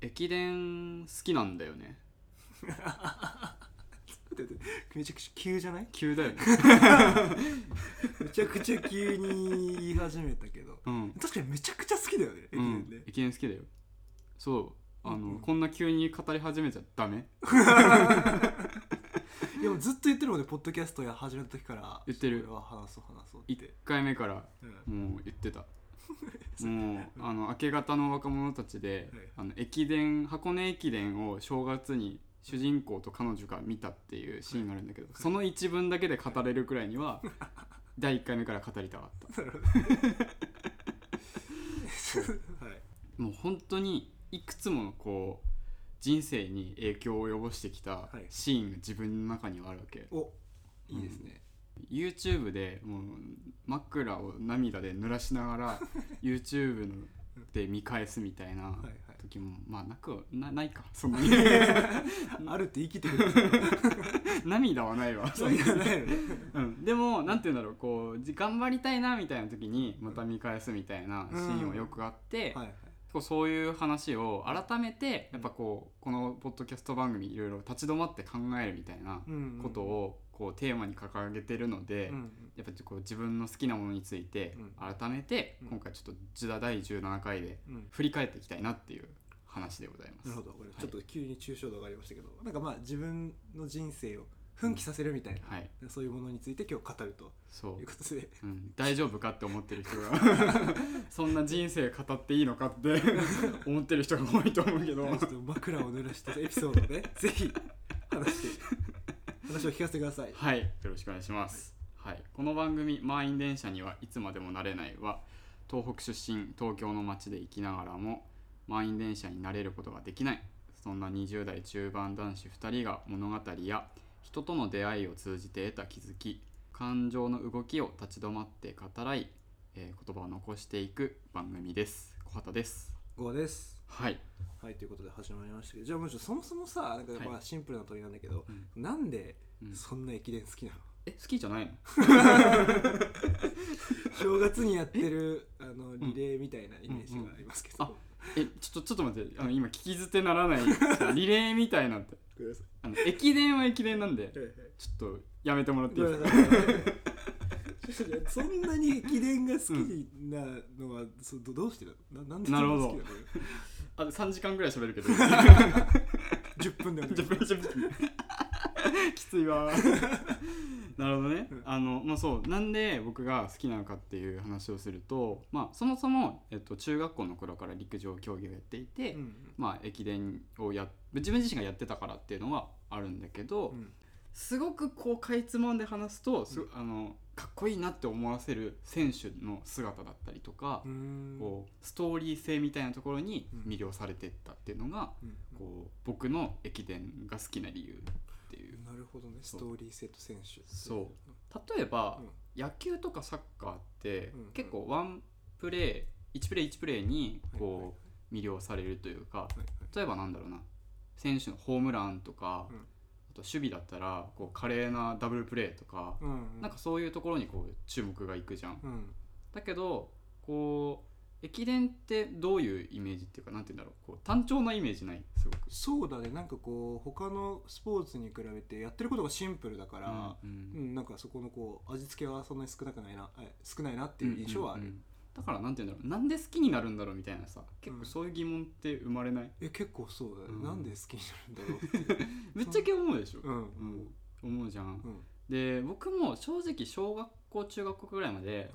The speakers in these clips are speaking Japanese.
駅伝好きなんだよね。めちゃくちゃ急じゃない？急だよね。めちゃくちゃ急に言い始めたけど。うん、確かにめちゃくちゃ好きだよね駅うん。伝ね、、駅伝好きだよ。そう。あの、うんうん。こんな急に語り始めちゃダメ。でもずっと言ってるもんねポッドキャストや始めた時から。言ってる。これは話そう話そうっ1て、回目からうん。もう言ってた もうあの明け方の若者たちで、はい。あの駅伝箱根駅伝を正月に主人公と彼女が見たっていうシーンがあるんだけど、その一文だけで語れるくらいには 第1回目から語りたかった。もう本当にいくつものこう人生に影響を及ぼしてきたはい。シーンが自分の中にはあるわけ、おいいですね、YouTube でもう枕を涙で濡らしながら YouTube ので見返すみたいなはいはい。時もまあなくはなないかそんなに。あるって言い切ってる。涙はないわ。そういうのないよね。うん、でもなんて言うんだろうこうじ頑張りたいなみたいな時にまた見返すみたいなシーンはよくあって、はいはい。こうそういう話を改めてやっぱこうこのポッドキャスト番組いろいろ立ち止まって考えるみたいなうん。ことをこうテーマに掲げてるので、うんやっぱこう自分の好きなものについてうん。改めてうん。今回ちょっとジダ第17回でうん。振り返っていきたいなっていう話でございます。なるほど。ちょっと急に抽象度上がりましたけど、なんかまあ自分の人生を奮起させるみたいな、はい、そういうものについて今日語るとそいうことで。う、うん、大丈夫かって思ってる人が そんな人生語っていいのかって 思ってる人が多いと思うけど。ちょっと枕を濡らしたエピソードをねぜひ話して話を聞かせてください。はい、よろしくお願いします。はい、この番組「満員電車にはいつまでもなれない」は東北出身東京の街で生きながらも満員電車になれることができないそんな20代中盤男子2人が物語や人との出会いを通じて得た気づき感情の動きを立ち止まって語らい、えー言葉を残していく番組です。小畑です。ゴーですはい。はいということで始まりましたけどじゃあもうちょっとそもそもさなんかはい。まあシンプルな問いなんだけど、うん。なんでうん。そんな駅伝好きなの、え好きじゃないの？正月にやってるあのリレーみたいなイメージがありますけど、あえちょっとちょっと待って。あの今聞き捨てならない リレーみたいなんなさあの駅伝は駅伝なんでいはい。はいちょっとやめてもらっていいですか？そんなに駅伝が好きなのは、そうどどうしてななんで好きなの？あ3時間ぐらい喋るけど。10分でお願いし10分10分。きついわ。なるほどね、うん。あのまあそう。なんで僕が好きなのかっていう話をするとまあそもそも、えっと、中学校の頃から陸上競技をやっていて、うん。まあ駅伝をや自分自身がやってたからっていうのはあるんだけど、うん。すごくこうかいつまんで話すとす、あのかっこいいなって思わせる選手の姿だったりとか、こうストーリー性みたいなところにうん。魅了されてったっていうのが、うん。こう僕の駅伝が好きな理由っていう。なるほどね。ストーリー性と選手そ例えば、うん。野球とかサッカーって、うん。結構ワンプレー1プレー1プレーにこう魅了されるというか例えばなんだろうな。選手のホームランとか、と守備だったらこう華麗なダブルプレーとか、うんなんかそういうところにこう注目がいくじゃん。うん。だけどこう駅伝ってどういうイメージっていうかなんて言うんだろう。こう単調なイメージない？すごく。そうだね。なんかこう他のスポーツに比べてやってることがシンプルだから、ううん。んなんかそこのこう味付けはそんなに少なくないなえ少ないなっていう印象はある、うんうんうんだからなんて言うんだろう。なんで好きになるんだろうみたいなさ。結構そういう疑問って生まれない、え結構そうだね、うん。なんで好きになるんだろうって。いうぶっちゃけ思うでしょ、うん。うん思うじゃん、うん。で僕も正直小学校中学校ぐらいまで、はいはい。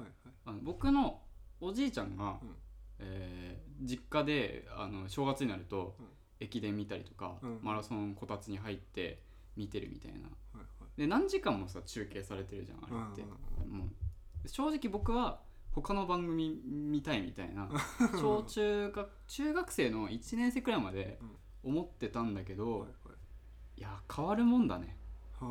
あの僕のおじいちゃんが、うん。えー実家であの正月になると、うん。駅伝見たりとか、うん。マラソンこたつに入って見てるみたいな。はいはい。で何時間もさ中継されてるじゃんあれって、うん。もう。正直僕は他の番組見たいみたいな 小中学中学生の1年生くらいまで思ってたんだけど、はいはい。いや変わるもんだね。は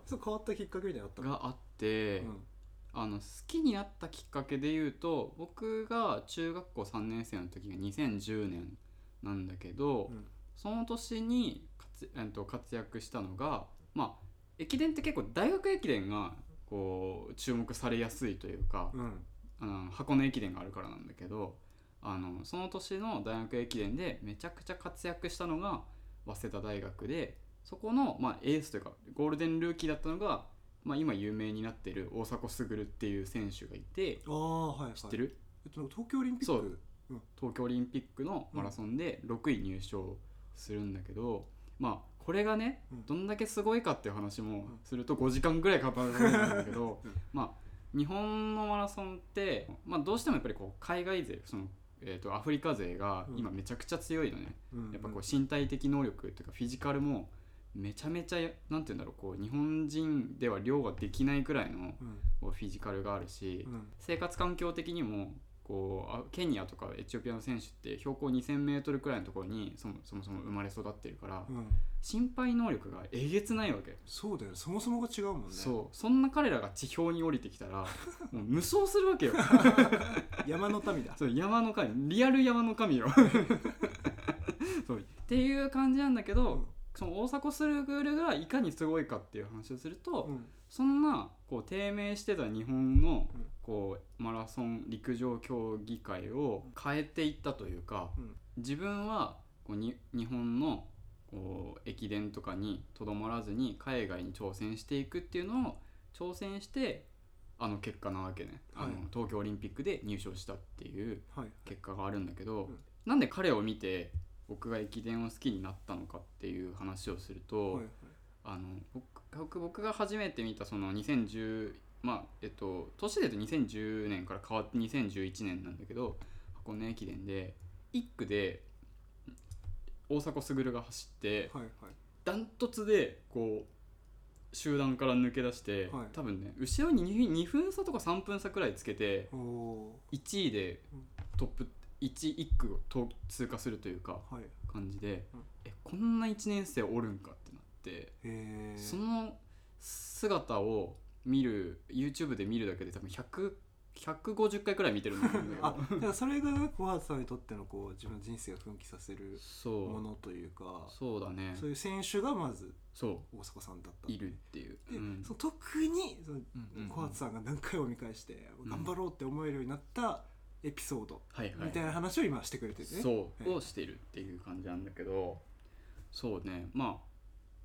あ。そう変わったきっかけみたいなのあったの？があって、うん。あの好きになったきっかけで言うと僕が中学校3年生の時が2010年なんだけど、うん。その年に活,、えっと、活躍したのがまあ駅伝って結構大学駅伝がこう注目されやすいというか、うんあの箱根駅伝があるからなんだけどあのその年の大学駅伝でめちゃくちゃ活躍したのが早稲田大学でそこの、まあ、エースというかゴールデンルーキーだったのが、まあ、今有名になってる大迫傑っていう選手がいてああはい、はい、知ってる、えっと、東京オリンピッそクう東京オリンピックのマラソンで6位入賞するんだけど、まあこれがねうん。どんだけすごいかっていう話もん。すると5時間ぐらいかかるんだけど、うん。まあ日本のマラソンって、まあ、どうしてもやっぱりこう海外勢その、えー、とアフリカ勢が今めちゃくちゃ強いのね、うん。やっぱこう身体的能力っていうかフィジカルもめちゃめちゃなんて言うんだろうこう日本人では量ができないくらいのフィジカルがあるし、うん。生活環境的にもこうあケニアとかエチオピアの選手って標高 2000m くらいのところにそもそも生まれ育ってるから、うん。心配能力がえげつないわけ、そうだよね。そもそもが違うもんね。そう。そんな彼らが地表に降りてきたら もう無双するわけよ。山の民だ。そう山の神。リアル山の神よ。そう。っていう感じなんだけど、うん。その大迫傑がいかにすごいかっていう話をすると、うん。そんなこう低迷してた日本のうんこうマラソン陸上競技会を変えていったというかうん。自分はこうに日本のこう駅伝とかにとどまらずに海外に挑戦していくっていうのを挑戦してあの結果なわけね、あはい。の東京オリンピックで入賞したっていうはい。結果があるんだけど、うんなんで彼を見て僕が駅伝を好きになったのかっていう話をすると、はいはい。あの僕僕僕が初めて見たその2010まあえっと年で言うと2010年から変わって2011年なんだけど箱根駅伝で1区で大迫傑が走ってはいはい。ダントツでこう集団から抜け出して、はい。多分ね後ろに 2, 2分差とか3分差くらいつけておお1位でうん。トップ 1, 1区をと通過するというか感じで、うん。えこんな1年生おるんかってなって。その姿を見る YouTube で見るだけで多分100 150回くらい見てるんだけど だからそれが小畑さんにとってのこう自分の人生を奮起させるもそう。のというか。そうだね。そういう選手がまずそ大迫さんだったう。いるっていう、で、うん。その特にその小畑さんが何回も見返してうん。頑張ろうって思えるようになったエピソードみたいな話を今してくれてるね。そう、はいをしているっていう感じなんだけどそうね。まあ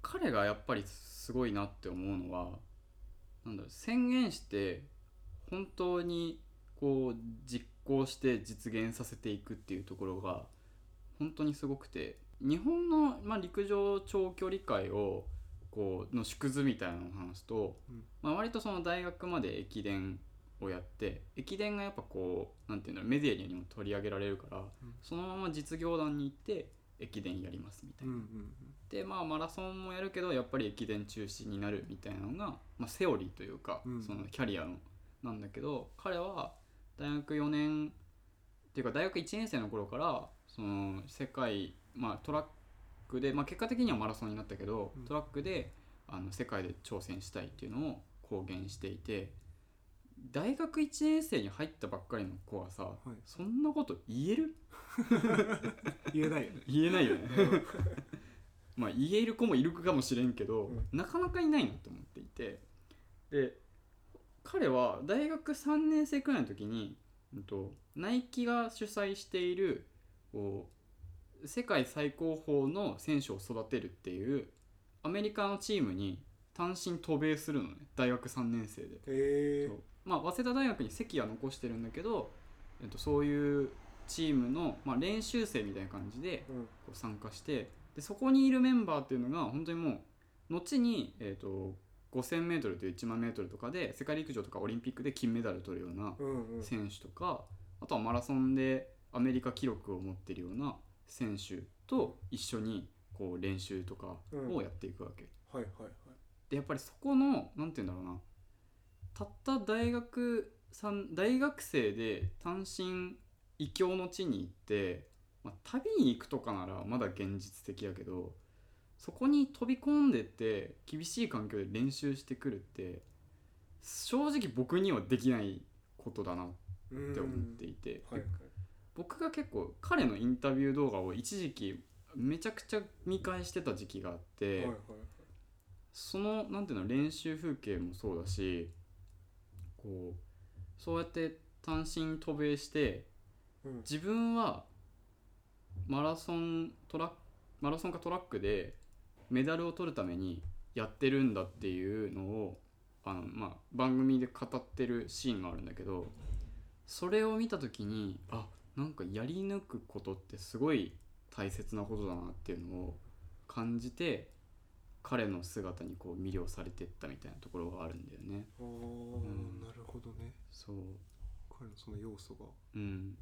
彼がやっぱりすごいなって思うのはなんだろう宣言して本当にこう実行して実現させていくっていうところが本当にすごくて日本の、まあ、陸上長距離界をこうの縮図みたいなのを話すと、うん。まあ、割とその大学まで駅伝をやって駅伝がやっぱこうなんていうんだろうメディアにも取り上げられるから、ん。そのまま実業団に行って駅伝やりますみたいな。うんうんでまあマラソンもやるけどやっぱり駅伝中止になるみたいなのが、まあ、セオリーというか、うん。そのキャリアの。なんだけど彼は大学4年っていうか大学1年生の頃からその世界、まあ、トラックで、まあ、結果的にはマラソンになったけど、うん。トラックであの世界で挑戦したいっていうのを公言していて大学1年生に入ったばっかりの子はさ、い。そんなこと言える？言えないよね。言えないよね。まあ言える子もいるかもしれんけど、うなかなかいないなと思っていて。で彼は大学3年生くらいの時に、うんと、ナイキが主催している世界最高峰の選手を育てるっていうアメリカのチームに単身渡米するのね。大学3年生で。へえそうまあ、早稲田大学に席は残してるんだけど、えっと、そういうチームの、まあ、練習生みたいな感じでうん。こう参加してでそこにいるメンバーっていうのが本当にもう後に、えー、と 5000m という1万 m とかで世界陸上とかオリンピックで金メダル取るようなうんうん。選手とかあとはマラソンでアメリカ記録を持ってるような選手と一緒にこう練習とかをやっていくわけ。はいはいはい。でやっぱりそこのなんて言うんだろうなたった大学さん大学生で単身異教の地に行って、まあ、旅に行くとかならまだ現実的やけどそこに飛び込んでって厳しい環境で練習してくるって正直僕にはできないことだなって思っていて、はいはい。僕が結構彼のインタビュー動画を一時期めちゃくちゃ見返してた時期があって。はいはい。そのなんていうの練習風景もそうだしこうそうやって単身渡米してうん。自分はマラソントラッマラソンかトラックでメダルを取るためにやってるんだっていうのをあの、まあ、番組で語ってるシーンがあるんだけどそれを見た時にあなんかやり抜くことってすごい大切なことだなっていうのを感じて彼の姿にこう魅了されてったみたいなところがあるんだよね。あーん。なるほどね。そう。彼のその要素が好うん、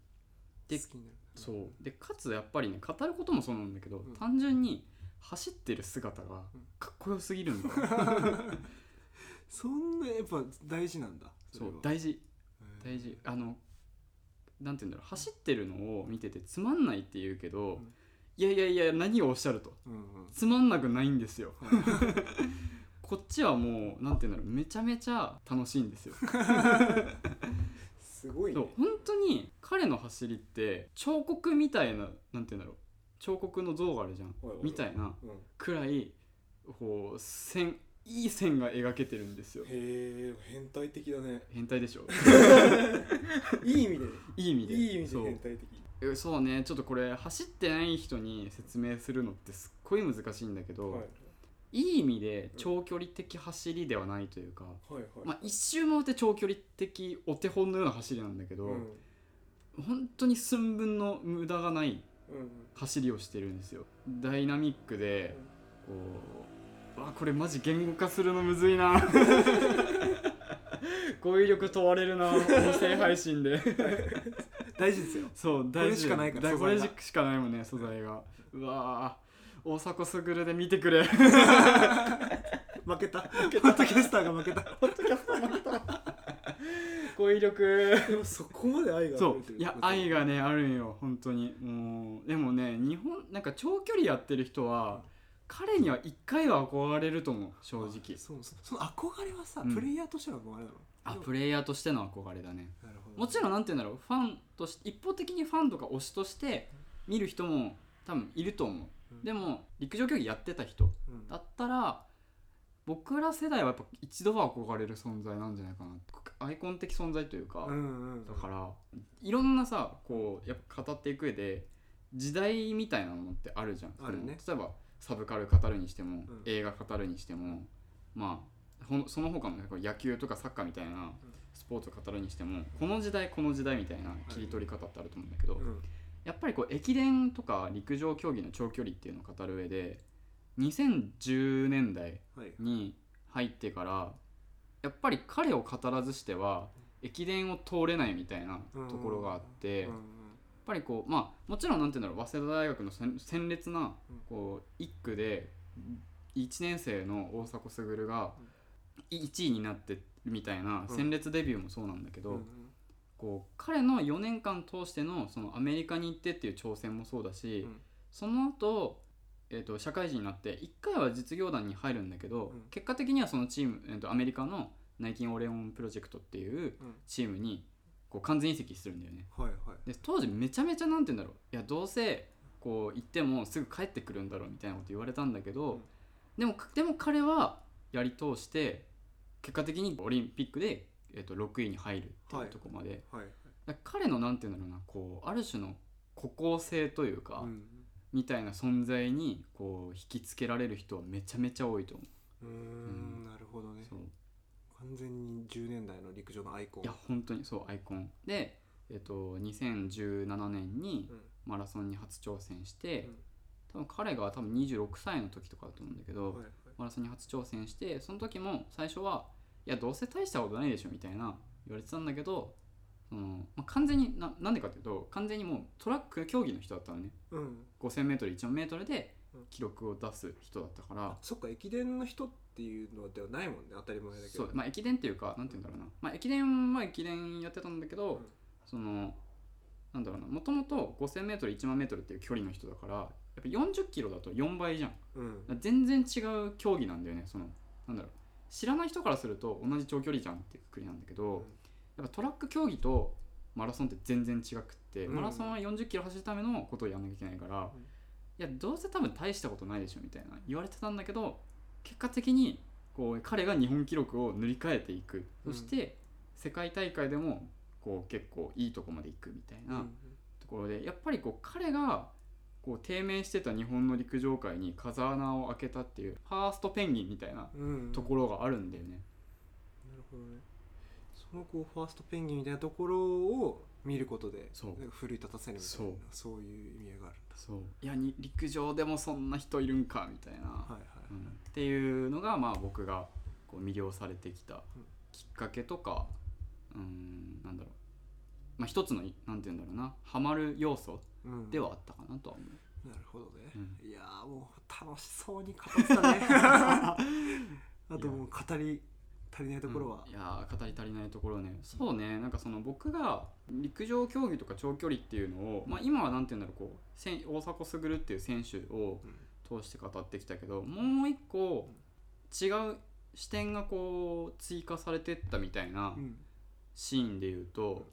きでになる。そう。でかつやっぱりね語ることもそうなんだけど、ん。単純に走ってる姿がうん。かっこよすぎるんだよ、そんなやっぱ大事なんだそう大事。大事。あのなんて言うんだろう。走ってるのを見ててつまんないって言うけど、うんいやいやいや何をおっしゃると。うんうん。つまんなくないんですよ。はい。こっちはもうなんて言うんだろう。めちゃめちゃ楽しいんですよ。すごいね。そう。本当に彼の走りって彫刻みたいななんて言うんだろう。彫刻の像があるじゃん。みたいなうん。くらいこう線いい線が描けてるんですよ。へえ変態的だね。変態でしょ。いい意味で。いい意味で。いい意味で変態的。えそうね。ちょっとこれ走ってない人に説明するのってすっごい難しいんだけど、はい。い、い意味で長距離的走りではないというか、はいはい。まあ、一周回って長距離的お手本のような走りなんだけど、うん。本当に寸分の無駄がないうん。走りをしてるんですよ。ダイナミックでこうわこれマジ言語化するのむずいな。語彙力問われるな音声配信で 大事ですよ。そう大事。これしかないからだこれしかないもんね素材が。うわー。大迫傑で見てくれ。負けた。ホットキャスターが負けた。語彙力。でもそこまで愛がそ溢れてるういや愛がねあるんよ本当に。もうでもね日本なんか長距離やってる人は彼には一回は憧れると思う正直。そうそその憧れはさ、うん。プレイヤーとしての憧れなの？あプレイヤーとしての憧れだね。なるほどもちろんなんて言うんだろうファンとして一方的にファンとか推しとして見る人も多分いると思う、うん。でも陸上競技やってた人うん。だったら僕ら世代はやっぱ一度は憧れる存在なんじゃないかな。アイコン的存在というか、だからいろんなさこうやっぱ語っていく上で時代みたいなものってあるじゃん。あるね。例えばサブカル語るにしても、ん。映画語るにしてもまあその他の野球とかサッカーみたいなスポーツを語るにしてもこの時代この時代みたいな切り取り方ってあると思うんだけど、うん。やっぱりこう駅伝とか陸上競技の長距離っていうのを語る上で2010年代はい。に入ってからやっぱり彼を語らずしては駅伝を通れないみたいなところがあって、うんやっぱりこうまあもちろんなんていうんだろう早稲田大学の鮮鮮烈なこう1区で1年生の大迫傑が1位になってるみたいなうん。鮮烈デビューもそうなんだけど、うんこう彼の4年間通してのそのアメリカに行ってっていう挑戦もそうだし、うん。その後、えー、と社会人になって1回は実業団に入るんだけど、うん。結果的にはそのチーム、えー、とアメリカのナイキンオレオンプロジェクトっていううん。チームにこう完全移籍するんだよね。はいはい。で当時めちゃめちゃなんて言うんだろう。いやどうせこう行ってもすぐ帰ってくるんだろうみたいなこと言われたんだけど、うん。でもでも彼はやり通して結果的にオリンピックで、えー、と6位に入るっていうところまで、はいだから彼のなんて言うんだろうなこうある種の孤高性というか、うん。みたいな存在にこう引きつけられる人はめちゃめちゃ多いと思う。うーんなるほどね。そう。完全に10年代の陸上のアイコン。いや本当にそうアイコン。で、えっと2017年にうん。マラソンに初挑戦して、うん。多分彼が多分26歳の時とかだと思うんだけど、はいはいマラソンに初挑戦してその時も最初はいやどうせ大したことないでしょみたいな言われてたんだけどその、まあ、完全にななんでかっていうと完全にもうトラック競技の人だったのね。うん。5000m10000 でうん。記録を出す人だったから、そっか駅伝の人っていうのではないもんね当たり前だけど。そうまあ駅伝っていうかなんて言うんだろうな、まあ、駅伝は駅伝やってたんだけど、うん。そのなんだろうな。もともと 5000m10000 っていう距離の人だからやっぱ40キロだと4倍じゃん。うん。だから全然違う競技なんだよね。そのなんだろう。知らない人からすると同じ長距離じゃんっていうくくりなんだけど、やっぱトラック競技とマラソンって全然違くって、うん。マラソンは40キロ走るためのことをやんなきゃいけないから、いやどうせ多分大したことないでしょみたいな言われてたんだけど結果的にこう彼が日本記録を塗り替えていく、うんそして世界大会でもこう結構いいとこまで行くみたいな、うんころでやっぱりこう彼がこう低迷してた日本の陸上界に風穴を開けたっていうファーストペンギンみたいなうん。ところがあるんだよね。なるほどね。そのこうファーストペンギンみたいなところを見ることで奮い立たせるみたいなそう。そういう意味合いがあるんだ。そう。いやに陸上でもそんな人いるんかみたいな、はいはい、うんってい。うのがまあ僕がこう魅了されてきたうんきっかけとかうんなんだろうまあ一つのいなんて言うんだろうな。ハマる要素うん。ではあったかなとは思う。なるほどね、うん。いやーもう楽しそうに語ってたね。あともう語り足りないところは。うん、いやー語り足りないところね。そうね。なんかその僕が陸上競技とか長距離っていうのを、まあ、今はなんて言うんだろうこう大迫傑っていう選手を通して語ってきたけどもう一個違う視点がこう追加されてったみたいなうん。シーンで言うと,、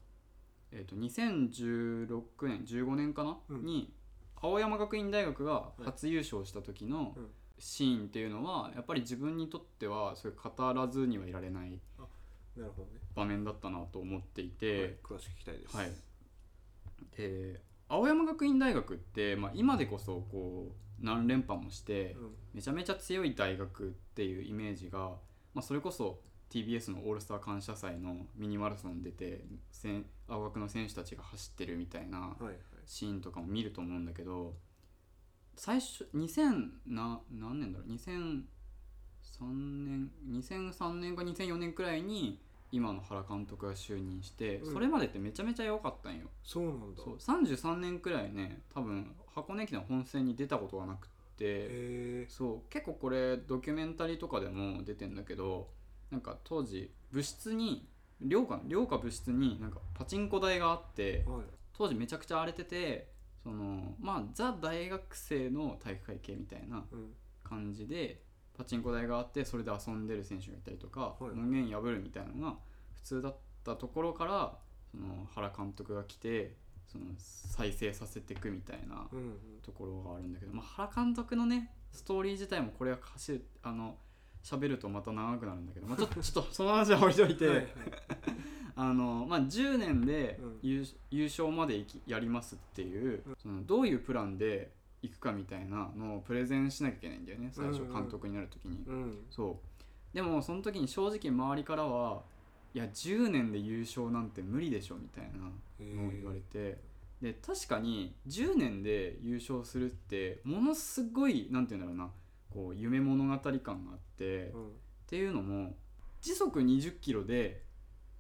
えー、と2016年15年かな、うん。に青山学院大学が初優勝した時のうん。シーンっていうのはやっぱり自分にとってはそれ語らずにはいられないなるほどね、場面だったなと思っていはいて、詳しく聞きたいです。はい。で青山学院大学って、まあ、今でこそこう何連覇もしてうん。めちゃめちゃ強い大学っていうイメージが、まあ、それこそ TBS のオールスター感謝祭のミニマラソン出て青学の選手たちが走ってるみたいなシーンとかも見ると思うんだけど最初2000な何年だろう？2003年2003年か2004年くらいに今の原監督が就任して、うん。それまでってめちゃめちゃ良かったんよ。そうなんだ。そう33年くらいね多分箱根駅伝本戦に出たことがなくってそう結構これドキュメンタリーとかでも出てんだけどなんか当時部室に寮か寮か部室になんかパチンコ台があってはい。当時めちゃくちゃ荒れててそのまあザ大学生の体育会系みたいなうん。感じでパチンコ台があってそれで遊んでる選手がいたりとか、はい。門限破るみたいなのが普通だったところからその原監督が来てその再生させていくみたいなところがあるんだけど、まあ、原監督のねストーリー自体もこれは走るあの喋るとまた長くなるんだけど、まあ、ちょっと ちょっとその話は置いといて、あのまあ、10年でうん。優,、優勝までいきやりますっていう、うん。そのどういうプランで行くかみたいなのをプレゼンしなきゃいけないんだよね最初うん。うん監督になる時に。うん。そう。でもその時に正直周りからはいや10年で優勝なんて無理でしょみたいなのを言われて、で確かに10年で優勝するってものすごいなんて言うんだろうなこう夢物語感があって、っうん。ていうのも時速20キロで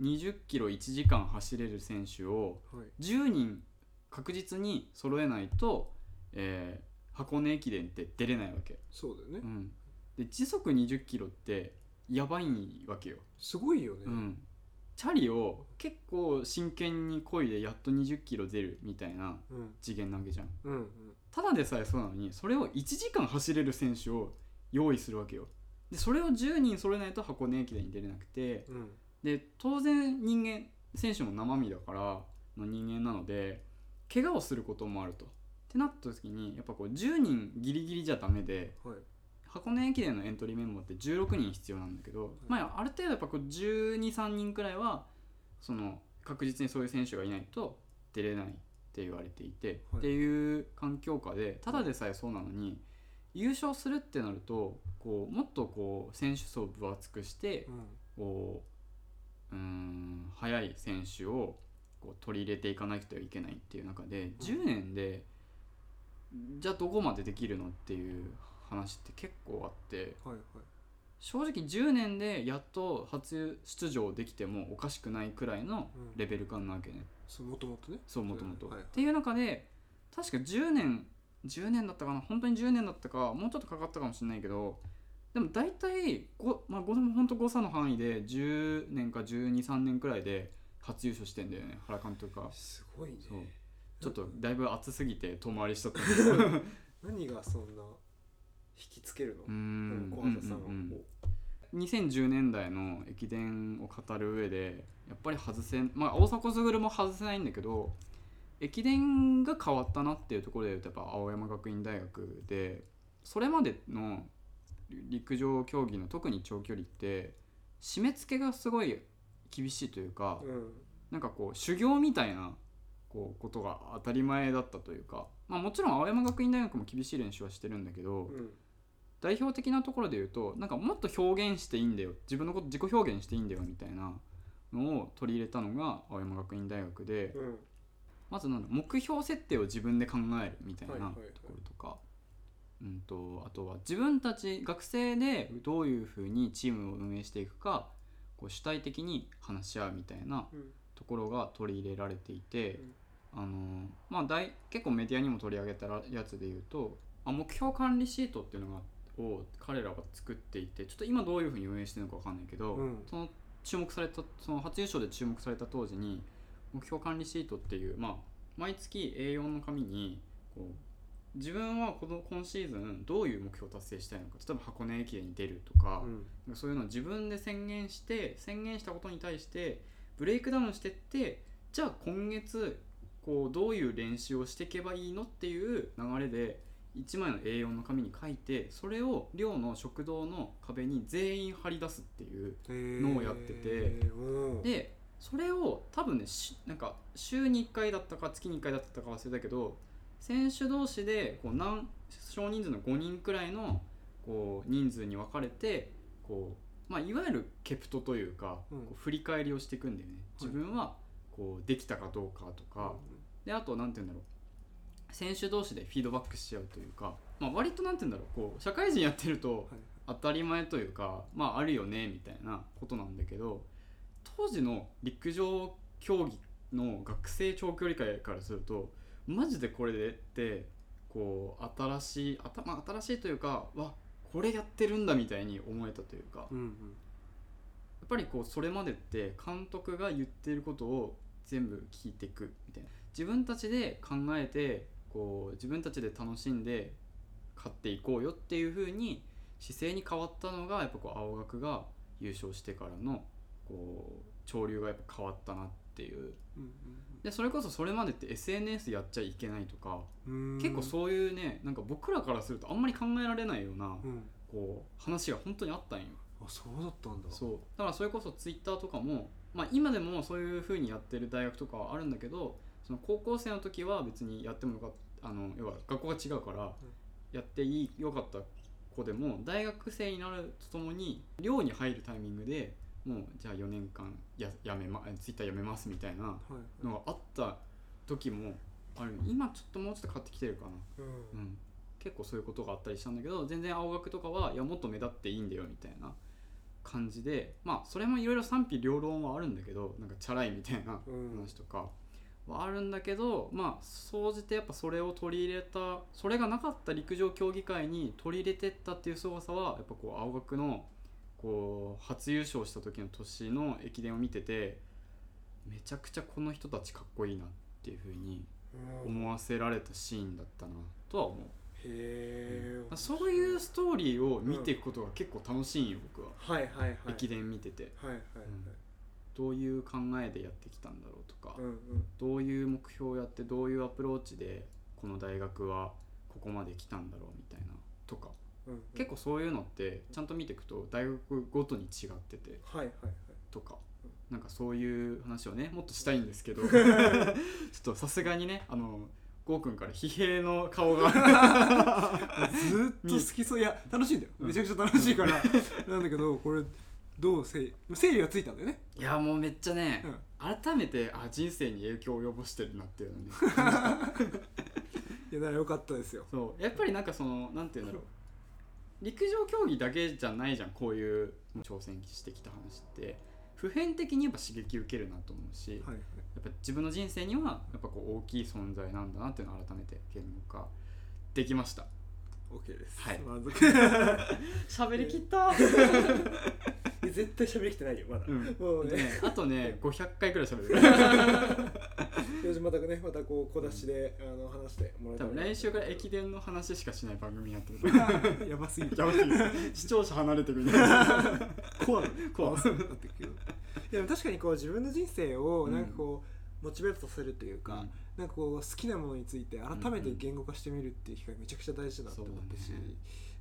20キロ1時間走れる選手をはい。10人確実に揃えないと、えー箱根駅伝って出れないわけ、そうだよね。うん、で時速20キロってやばいわけよ、すごいよね。うん、チャリを結構真剣に漕いでやっと20キロ出るみたいなうん。次元なわけじゃん。うんうん。ただでさえそうなのにそれを1時間走れる選手を用意するわけよ。でそれを10人揃えないと箱根駅伝に出れなくてうん。で当然人間選手も生身だからの人間なので怪我をすることもあると。ってなった時にやっぱこう10人ギリギリじゃダメではい箱根駅伝のエントリーメンバーって16人必要なんだけど、まあ、ある程度やっぱこう123人くらいはその確実にそういう選手がいないと出れないって言われていて、はい。っていう環境下でただでさえそうなのに優勝するってなるとこうもっとこう選手層を分厚くしてうん。こううーん速い選手をこう取り入れていかなくてはいけないっていう中で10年でじゃあどこまでできるのっていう話って結構あってはいはい。正直10年でやっと初出場できてもおかしくないくらいのうん。レベル感なわけね。そうもともとね。そうもともと。っていう中で確か10年10年だったかな？本当に10年だったかもうちょっとかかったかもしれないけどでも大体ごまあご本当誤差の範囲で10年か123年くらいで初優勝してんだよね原監督が。すごいね。ちょっとだいぶ熱すぎて遠回りしちゃった 何がそんな引きつけるの？小畑さんをうんうんうん。2010年代の駅伝を語る上でやっぱり外せんまあ大迫傑も外せないんだけど駅伝が変わったなっていうところで言うとやっぱ青山学院大学でそれまでの陸上競技の特に長距離って締め付けがすごい厳しいというか、うん。なんかこう修行みたいなこうことが当たり前だったというか、まあ、もちろん青山学院大学も厳しい練習はしてるんだけど、うん代表的なところで言うとなんかもっと表現していいんだよ。自分のこと自己表現していいんだよみたいなのを取り入れたのが青山学院大学でうん。まずなんだ目標設定を自分で考えるみたいなところとか、うん、とあとは自分たち学生でどういうふうにチームを運営していくかこう主体的に話し合うみたいなうん。ところが取り入れられていて、あのまあ大結構メディアにも取り上げたやつで言うとあ目標管理シートっていうのがを彼らが作っていてちょっと今どういうふうに運営してるのか分かんないけど、うん。その注目されたその初優勝で注目された当時に目標管理シートっていう、まあ、毎月 A4 の紙にこう自分はこの今シーズンどういう目標を達成したいのか例えば箱根駅伝に出るとか、うん。そういうのを自分で宣言して宣言したことに対してブレイクダウンしてってじゃあ今月こうどういう練習をしていけばいいのっていう流れで1枚の A4 の紙に書いてそれを寮の食堂の壁に全員貼り出すっていうのをやっててでそれを多分ねしなんか週に1回だったか月に1回だったか忘れたけど選手同士でこう何少人数の5人くらいのこう人数に分かれてこう、まあ、いわゆるケプトというか、うん。こう振り返りをしていくんだよね。自分はこうできたかどうかとか、であと何て言うんだろう選手同士でフィードバックし合うというか、まあ、割と何て言うんだろうこう社会人やってると、はい。当たり前というかまああるよねみたいなことなんだけど当時の陸上競技の学生長距離界からするとマジでこれでってこう新しいあた、まあ、新しいというかわこれやってるんだみたいに思えたというかやうんうん。っぱりこうそれまでって監督が言ってることを全部聞いていくみたいな。自分たちで考えてこう自分たちで楽しんで勝っていこうよっていう風に姿勢に変わったのがやっぱこう青学が優勝してからのこう潮流がやっぱ変わったなっていう。うんでそれこそそれまでって SNS やっちゃいけないとか結構そういうねなんか僕らからするとあんまり考えられないようなうん。こう話が本当にあったんよ。あそうだったんだ。そう。だからそれこそツイッターとかも、まあ、今でもそういう風にやってる大学とかはあるんだけどその高校生の時は別にやってもよかった。あの要は学校が違うからやっていいよかった子でも大学生になるとともに寮に入るタイミングでもうじゃあ4年間ややめまツイッターやめますみたいなはいのがあった時もある今ちょっともうちょっと変わってきてるかな。うん。うん、結構そういうことがあったりしたんだけど全然青学とかはいやもっと目立っていいんだよみたいな感じでまあそれもいろいろ賛否両論はあるんだけどなんかチャラいみたいなうん。話とかはあるんだけどまあ総じてやっぱそれを取り入れたそれがなかった陸上競技会に取り入れてったっていう凄さはやっぱこう青学のこう初優勝した時の年の駅伝を見ててめちゃくちゃこの人たちかっこいいなっていうふうにうん。思わせられたシーンだったなとは思う。へえそういうストーリーを見ていくことが結構楽しいんよ僕は、はいはいはい。駅伝見てて。はいはいはいどういう考えでやってきたんだろうとか、うんうん。どういう目標をやってどういうアプローチでこの大学はここまで来たんだろうみたいなとか。うんうん。結構そういうのってちゃんと見ていくと大学ごとに違っててはいはいはい。とか。なんかそういう話をねもっとしたいんですけど ちょっとさすがにねあのゴーくんから疲弊の顔が ずーっと好きそう。いや楽しいんだよ。うん。めちゃくちゃ楽しいから。なんだけどこれどう整理整理がついたんだよね。いやもうめっちゃね、うん。改めてあ人生に影響を及ぼしてるなっていうのね いやだからよかったですよ。そう。やっぱりなんかそのなんていうんだろう。陸上競技だけじゃないじゃんこういう挑戦してきた話って。普遍的にやっぱ刺激受けるなと思うし、はいはい。やっぱ自分の人生にはやっぱこう大きい存在なんだなっていうのを改めて言語化できました。OK です。はい。喋りきった絶対喋りきてないよまだ。うん。もうね。でねあとね500回くらい喋る。よしまたねまたこう小出しであの話してもらえた多ら分来週から駅伝の話しかしない番組になってる。やばすぎる。やばすぎる。視聴者離れてくる。なコアなコアなってくるいやでも確かにこう自分の人生をなんかこう、モチベートさせるというか、うん。なんかこう好きなものについて改めて言語化してみるっていう機会めちゃくちゃ大事だなって思ったし、そうだね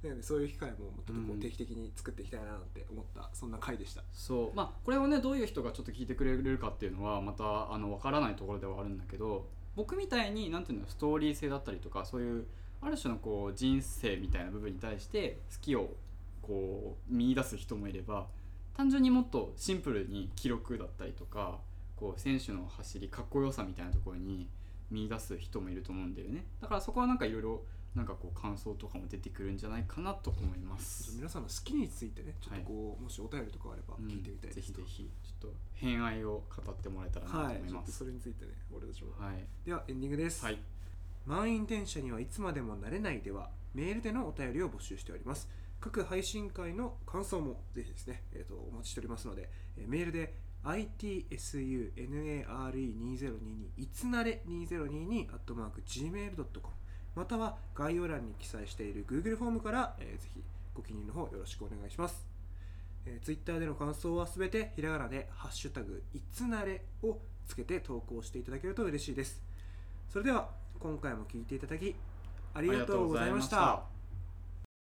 なのでそういう機会もちょっとこううん定期的に作っていきたいなって思った、そんな回でした。そう。まあこれをねどういう人がちょっと聞いてくれるかっていうのはまたあの分からないところではあるんだけど僕みたいになんていうのストーリー性だったりとかそういうある種のこう人生みたいな部分に対して好きをこう見出す人もいれば単純にもっとシンプルに記録だったりとかこう選手の走りかっこよさみたいなところに見出す人もいると思うんだよね。だからそこはなんかいろいろなんかこう感想とかも出てくるんじゃないかなと思います。皆さんの好きについてねちょっとこう、もしお便りとかあれば聞いてみたいうんです、ぜひぜひちょっと偏愛を語ってもらえたらなと思います。それについてね俺たちも、はい、ではエンディングです、はい、満員電車にはいつまでもなれないではメールでのお便りを募集しております。各配信会の感想もぜひですね、えー、とお待ちしておりますので、えーメールで itsunare2022 いつなれ2022アットマーク gmail.com または概要欄に記載している Google フォームから、えーぜひご記入の方よろしくお願いします、えー、Twitter での感想はすべてひらがなで「ハッシュタグいつなれ」をつけて投稿していただけると嬉しいです。それでは今回も聴いていただきありがとうございました。